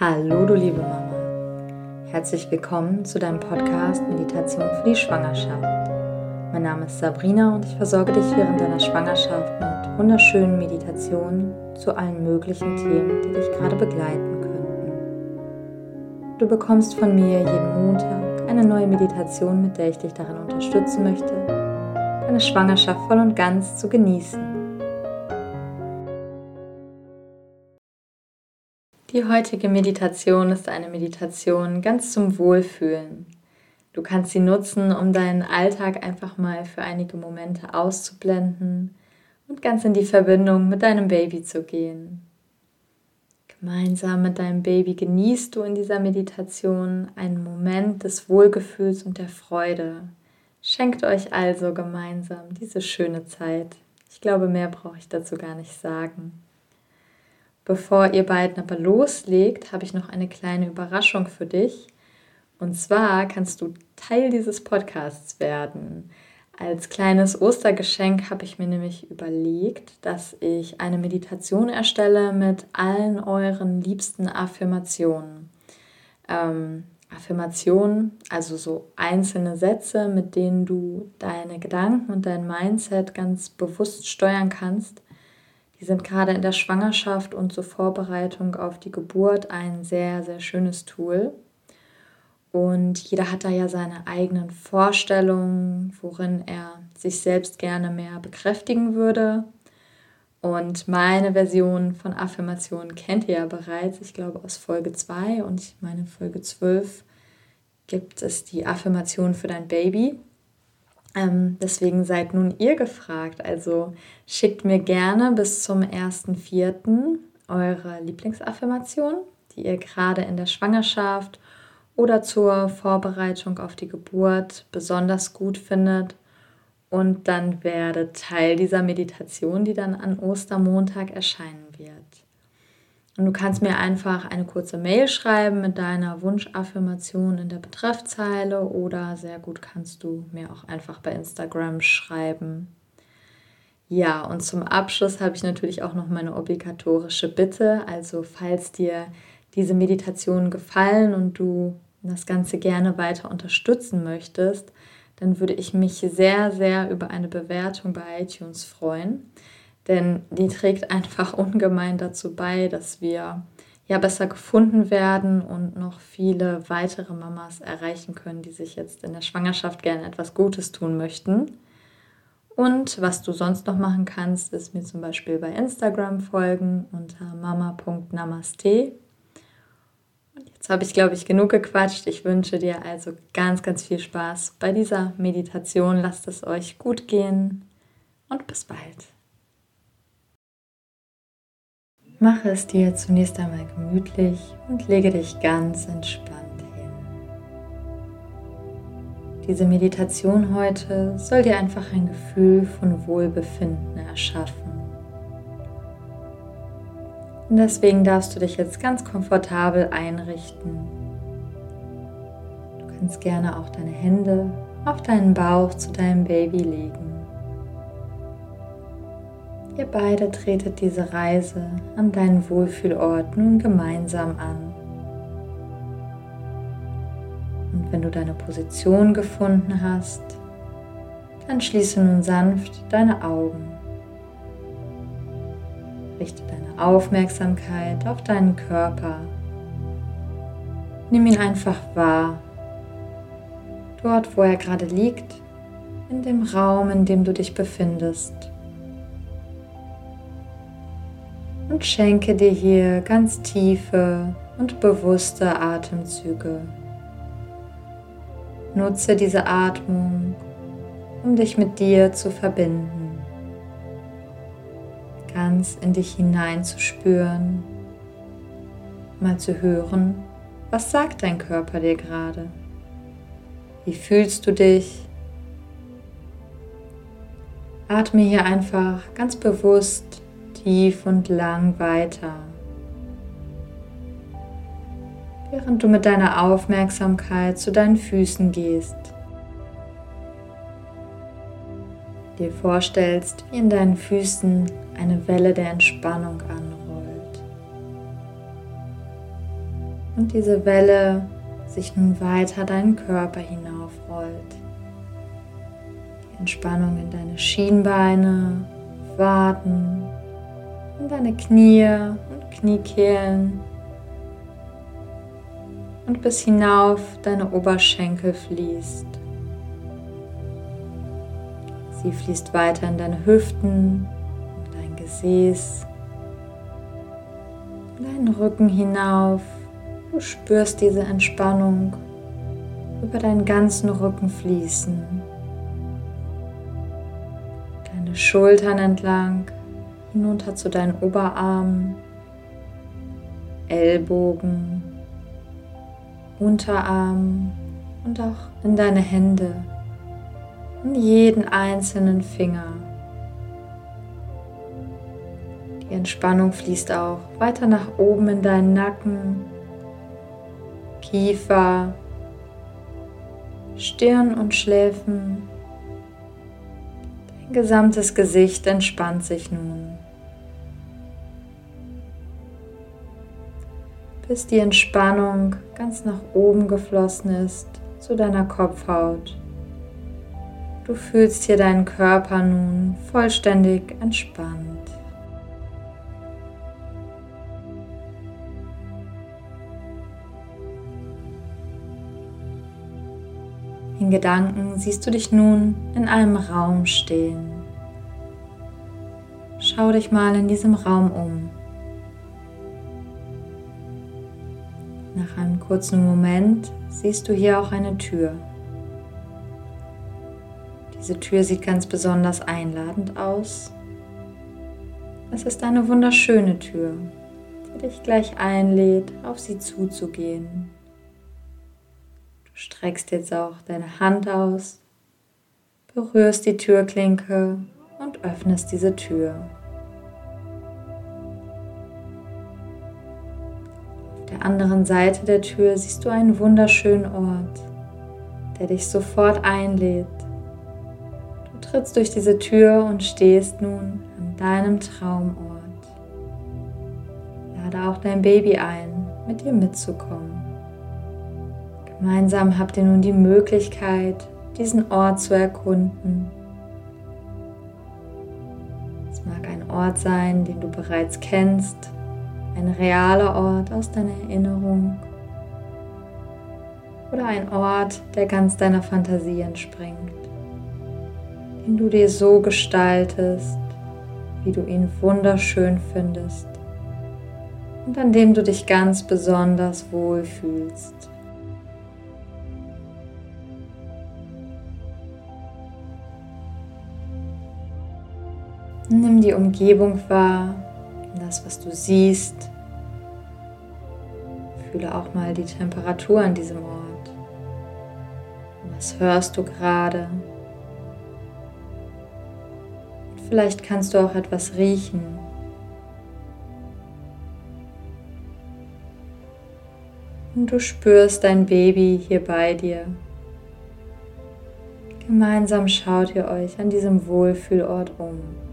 Hallo, du liebe Mama. Herzlich willkommen zu deinem Podcast Meditation für die Schwangerschaft. Mein Name ist Sabrina und ich versorge dich während deiner Schwangerschaft mit wunderschönen Meditationen zu allen möglichen Themen, die dich gerade begleiten könnten. Du bekommst von mir jeden Montag eine neue Meditation, mit der ich dich darin unterstützen möchte, deine Schwangerschaft voll und ganz zu genießen Die heutige Meditation ist eine Meditation ganz zum Wohlfühlen. Du kannst sie nutzen, um deinen Alltag einfach mal für einige Momente auszublenden und ganz in die Verbindung mit deinem Baby zu gehen. Gemeinsam mit deinem Baby genießt du in dieser Meditation einen Moment des Wohlgefühls und der Freude. Schenkt euch also gemeinsam diese schöne Zeit. Ich glaube, mehr brauche ich dazu gar nicht sagen. Bevor ihr beiden aber loslegt, habe ich noch eine kleine Überraschung für dich. Und zwar kannst du Teil dieses Podcasts werden. Als kleines Ostergeschenk habe ich mir nämlich überlegt, dass ich eine Meditation erstelle mit allen euren liebsten Affirmationen. Ähm, Affirmationen, also so einzelne Sätze, mit denen du deine Gedanken und dein Mindset ganz bewusst steuern kannst die sind gerade in der Schwangerschaft und zur Vorbereitung auf die Geburt ein sehr, sehr schönes Tool. Und jeder hat da ja seine eigenen Vorstellungen, worin er sich selbst gerne mehr bekräftigen würde. Und meine Version von Affirmationen kennt ihr ja bereits, ich glaube aus Folge 2 und ich meine Folge 12 gibt es die Affirmation für dein Baby. Ähm, deswegen seid nun ihr gefragt. Also schickt mir gerne bis zum 1.4. eure Lieblingsaffirmation, die ihr gerade in der Schwangerschaft oder zur Vorbereitung auf die Geburt besonders gut findet. Und dann werdet Teil dieser Meditation, die dann an Ostermontag erscheinen wird. Und du kannst mir einfach eine kurze Mail schreiben mit deiner Wunschaffirmation in der Betreffzeile oder sehr gut kannst du mir auch einfach bei Instagram schreiben. Ja, und zum Abschluss habe ich natürlich auch noch meine obligatorische Bitte. Also falls dir diese Meditation gefallen und du das Ganze gerne weiter unterstützen möchtest, dann würde ich mich sehr, sehr über eine Bewertung bei iTunes freuen denn die trägt einfach ungemein dazu bei, dass wir ja besser gefunden werden und noch viele weitere Mamas erreichen können, die sich jetzt in der Schwangerschaft gerne etwas Gutes tun möchten. Und was du sonst noch machen kannst, ist mir zum Beispiel bei Instagram folgen unter mama.namaste. Und jetzt habe ich, glaube ich, genug gequatscht. Ich wünsche dir also ganz, ganz viel Spaß bei dieser Meditation. Lasst es euch gut gehen und bis bald. Mache es dir zunächst einmal gemütlich und lege dich ganz entspannt hin. Diese Meditation heute soll dir einfach ein Gefühl von Wohlbefinden erschaffen. Und deswegen darfst du dich jetzt ganz komfortabel einrichten. Du kannst gerne auch deine Hände auf deinen Bauch zu deinem Baby legen. Ihr beide tretet diese Reise an deinen Wohlfühlort nun gemeinsam an. Und wenn du deine Position gefunden hast, dann schließe nun sanft deine Augen. Richte deine Aufmerksamkeit auf deinen Körper. Nimm ihn einfach wahr, dort wo er gerade liegt, in dem Raum, in dem du dich befindest. Und schenke dir hier ganz tiefe und bewusste Atemzüge. Nutze diese Atmung, um dich mit dir zu verbinden, ganz in dich hineinzuspüren, mal zu hören, was sagt dein Körper dir gerade? Wie fühlst du dich? Atme hier einfach ganz bewusst tief und lang weiter, während du mit deiner Aufmerksamkeit zu deinen Füßen gehst. Dir vorstellst, wie in deinen Füßen eine Welle der Entspannung anrollt. und diese Welle sich nun weiter deinen Körper hinaufrollt. Die Entspannung in deine Schienbeine, Waden, in deine Knie und Kniekehlen und bis hinauf deine Oberschenkel fließt. Sie fließt weiter in deine Hüften, dein Gesäß, deinen Rücken hinauf. Du spürst diese Entspannung über deinen ganzen Rücken fließen. Deine Schultern entlang, hinunter zu deinen Oberarmen, Ellbogen, Unterarmen und auch in deine Hände, in jeden einzelnen Finger. Die Entspannung fließt auch weiter nach oben in deinen Nacken, Kiefer, Stirn und Schläfen. Dein gesamtes Gesicht entspannt sich nun. Bis die Entspannung ganz nach oben geflossen ist zu deiner Kopfhaut. Du fühlst hier deinen Körper nun vollständig entspannt. In Gedanken siehst du dich nun in einem Raum stehen. Schau dich mal in diesem Raum um. Nach einem kurzen Moment siehst du hier auch eine Tür. Diese Tür sieht ganz besonders einladend aus. Es ist eine wunderschöne Tür, die dich gleich einlädt, auf sie zuzugehen. Du streckst jetzt auch deine Hand aus, berührst die Türklinke und öffnest diese Tür. Der anderen Seite der Tür siehst du einen wunderschönen Ort, der dich sofort einlädt. Du trittst durch diese Tür und stehst nun an deinem Traumort. Lade auch dein Baby ein, mit dir mitzukommen. Gemeinsam habt ihr nun die Möglichkeit, diesen Ort zu erkunden. Es mag ein Ort sein, den du bereits kennst ein realer Ort aus deiner Erinnerung oder ein Ort, der ganz deiner Fantasie entspringt, den du dir so gestaltest, wie du ihn wunderschön findest und an dem du dich ganz besonders wohl fühlst. Nimm die Umgebung wahr, das, was du siehst. Fühle auch mal die Temperatur an diesem Ort. Was hörst du gerade? Vielleicht kannst du auch etwas riechen. Und du spürst dein Baby hier bei dir. Gemeinsam schaut ihr euch an diesem Wohlfühlort um.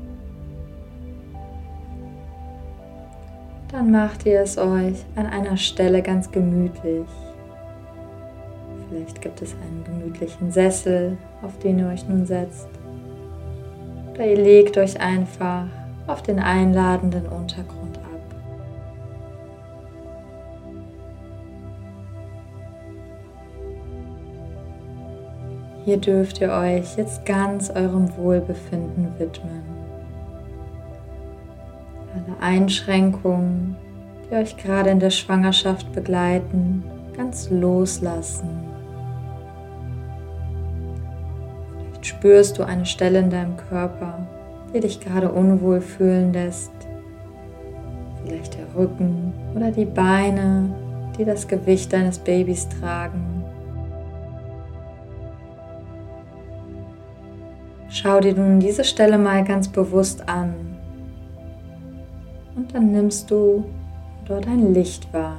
Dann macht ihr es euch an einer Stelle ganz gemütlich. Vielleicht gibt es einen gemütlichen Sessel, auf den ihr euch nun setzt. Oder ihr legt euch einfach auf den einladenden Untergrund ab. Hier dürft ihr euch jetzt ganz eurem Wohlbefinden widmen Einschränkungen, die euch gerade in der Schwangerschaft begleiten, ganz loslassen. Vielleicht spürst du eine Stelle in deinem Körper, die dich gerade unwohl fühlen lässt. Vielleicht der Rücken oder die Beine, die das Gewicht deines Babys tragen. Schau dir nun diese Stelle mal ganz bewusst an und dann nimmst du dort ein Licht wahr.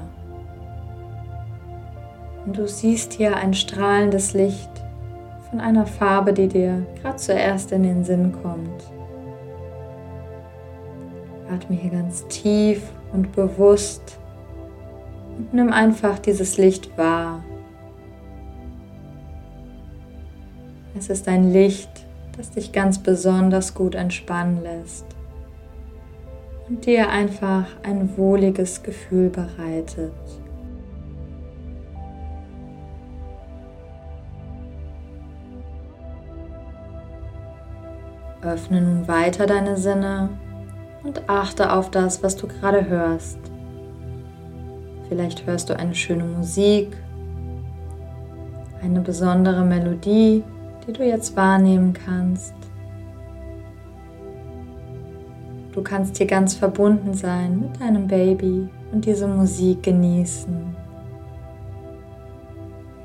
Und du siehst hier ein strahlendes Licht von einer Farbe, die dir gerade zuerst in den Sinn kommt. Atme hier ganz tief und bewusst Und nimm einfach dieses Licht wahr. Es ist ein Licht, das dich ganz besonders gut entspannen lässt und dir einfach ein wohliges Gefühl bereitet. Öffne nun weiter deine Sinne und achte auf das, was du gerade hörst. Vielleicht hörst du eine schöne Musik, eine besondere Melodie, die du jetzt wahrnehmen kannst. Du kannst hier ganz verbunden sein mit deinem Baby und diese Musik genießen.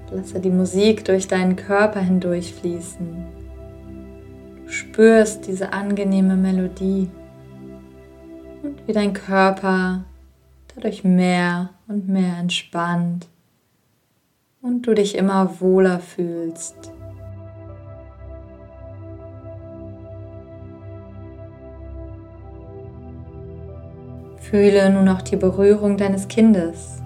Lasse die Musik durch deinen Körper hindurchfließen. Du spürst diese angenehme Melodie und wie dein Körper dadurch mehr und mehr entspannt und du dich immer wohler fühlst. Fühle nun noch die Berührung deines Kindes.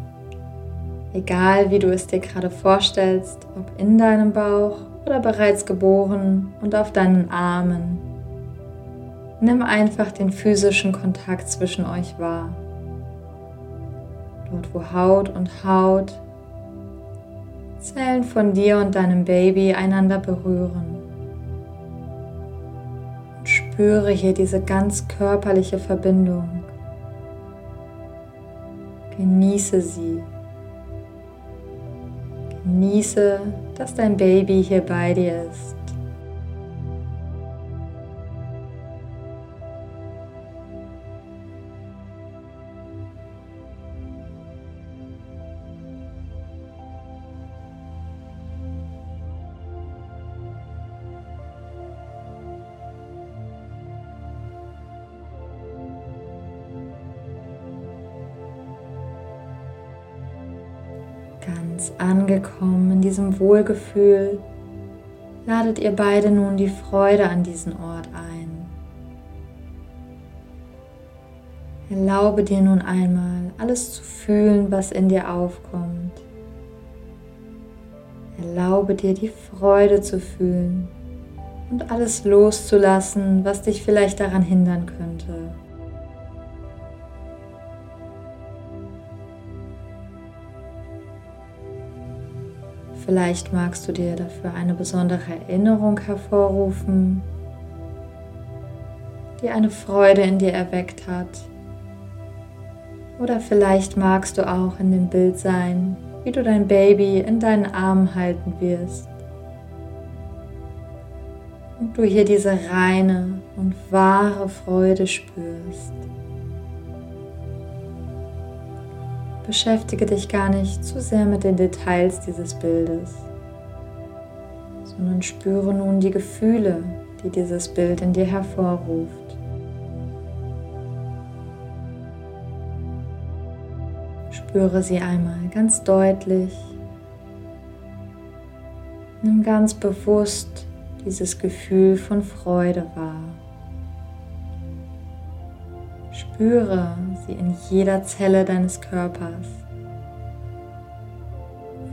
Egal wie du es dir gerade vorstellst, ob in deinem Bauch oder bereits geboren und auf deinen Armen. Nimm einfach den physischen Kontakt zwischen euch wahr. Dort wo Haut und Haut Zellen von dir und deinem Baby einander berühren. Und spüre hier diese ganz körperliche Verbindung. Genieße sie. Genieße, dass dein Baby hier bei dir ist. Ganz angekommen in diesem Wohlgefühl, ladet ihr beide nun die Freude an diesen Ort ein. Erlaube dir nun einmal alles zu fühlen, was in dir aufkommt. Erlaube dir die Freude zu fühlen und alles loszulassen, was dich vielleicht daran hindern könnte. Vielleicht magst du dir dafür eine besondere Erinnerung hervorrufen, die eine Freude in dir erweckt hat. Oder vielleicht magst du auch in dem Bild sein, wie du dein Baby in deinen Armen halten wirst. Und du hier diese reine und wahre Freude spürst. Beschäftige dich gar nicht zu sehr mit den Details dieses Bildes, sondern spüre nun die Gefühle, die dieses Bild in dir hervorruft. Spüre sie einmal ganz deutlich. Nimm ganz bewusst dieses Gefühl von Freude wahr. Spüre sie in jeder Zelle deines Körpers.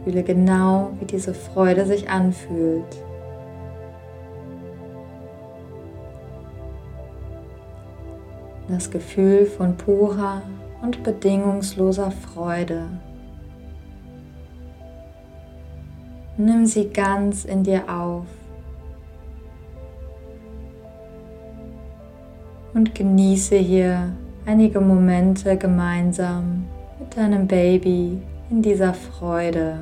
Fühle genau, wie diese Freude sich anfühlt. Das Gefühl von purer und bedingungsloser Freude. Nimm sie ganz in dir auf. Und genieße hier einige Momente gemeinsam mit deinem Baby in dieser Freude.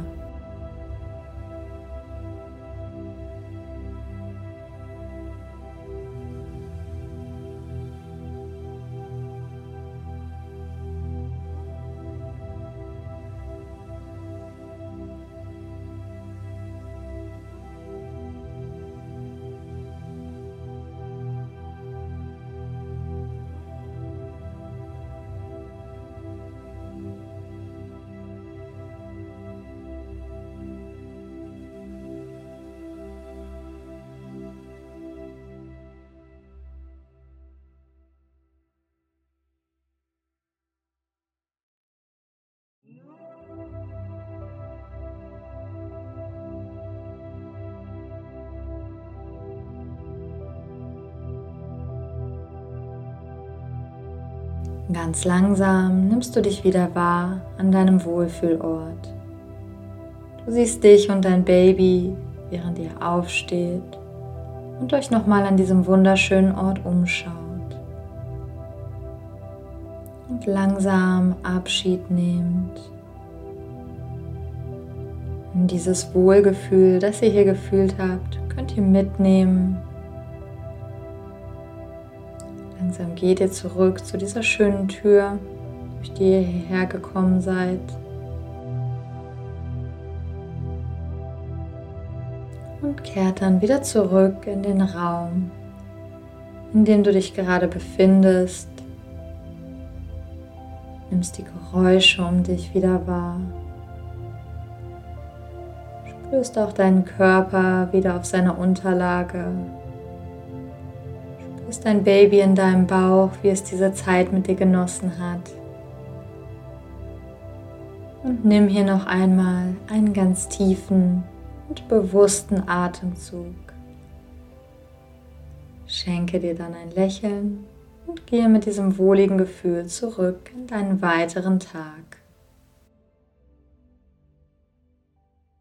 Ganz langsam nimmst du dich wieder wahr an deinem Wohlfühlort. Du siehst dich und dein Baby, während ihr aufsteht und euch nochmal an diesem wunderschönen Ort umschaut. Und langsam Abschied nehmt. Und dieses Wohlgefühl, das ihr hier gefühlt habt, könnt ihr mitnehmen. Langsam geht ihr zurück zu dieser schönen Tür, durch die ihr hierher gekommen seid. und kehrt dann wieder zurück in den Raum, in dem du dich gerade befindest. Nimmst die Geräusche um dich wieder wahr. Spürst auch deinen Körper wieder auf seiner Unterlage. Spürst dein Baby in deinem Bauch, wie es diese Zeit mit dir genossen hat. Und nimm hier noch einmal einen ganz tiefen und bewussten Atemzug. Schenke dir dann ein Lächeln und gehe mit diesem wohligen Gefühl zurück in deinen weiteren Tag.